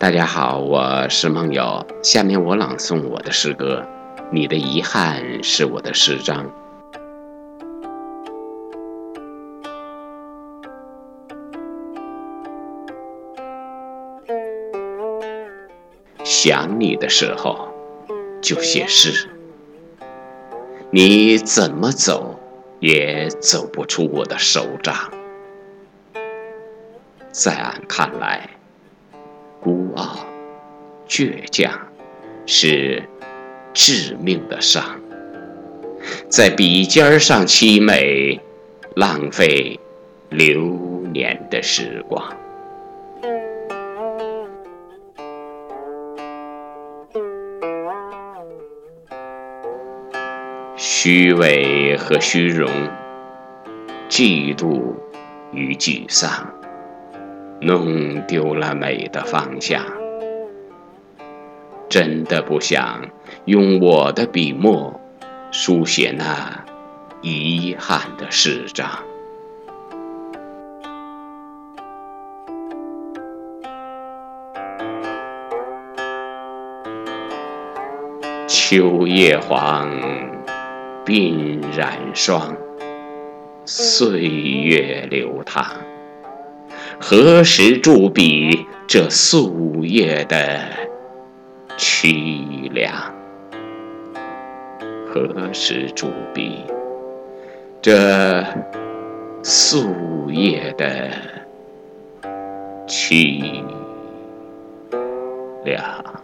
大家好，我是梦友。下面我朗诵我的诗歌，《你的遗憾是我的诗章》。想你的时候，就写诗。你怎么走，也走不出我的手掌。在俺看来。傲、倔强，是致命的伤。在笔尖上凄美，浪费流年的时光。虚伪和虚荣，嫉妒与沮丧。弄丢了美的方向，真的不想用我的笔墨书写那遗憾的诗章。秋叶黄，鬓染霜，岁月流淌。何时驻笔这素叶的凄凉？何时驻笔这素叶的凄凉？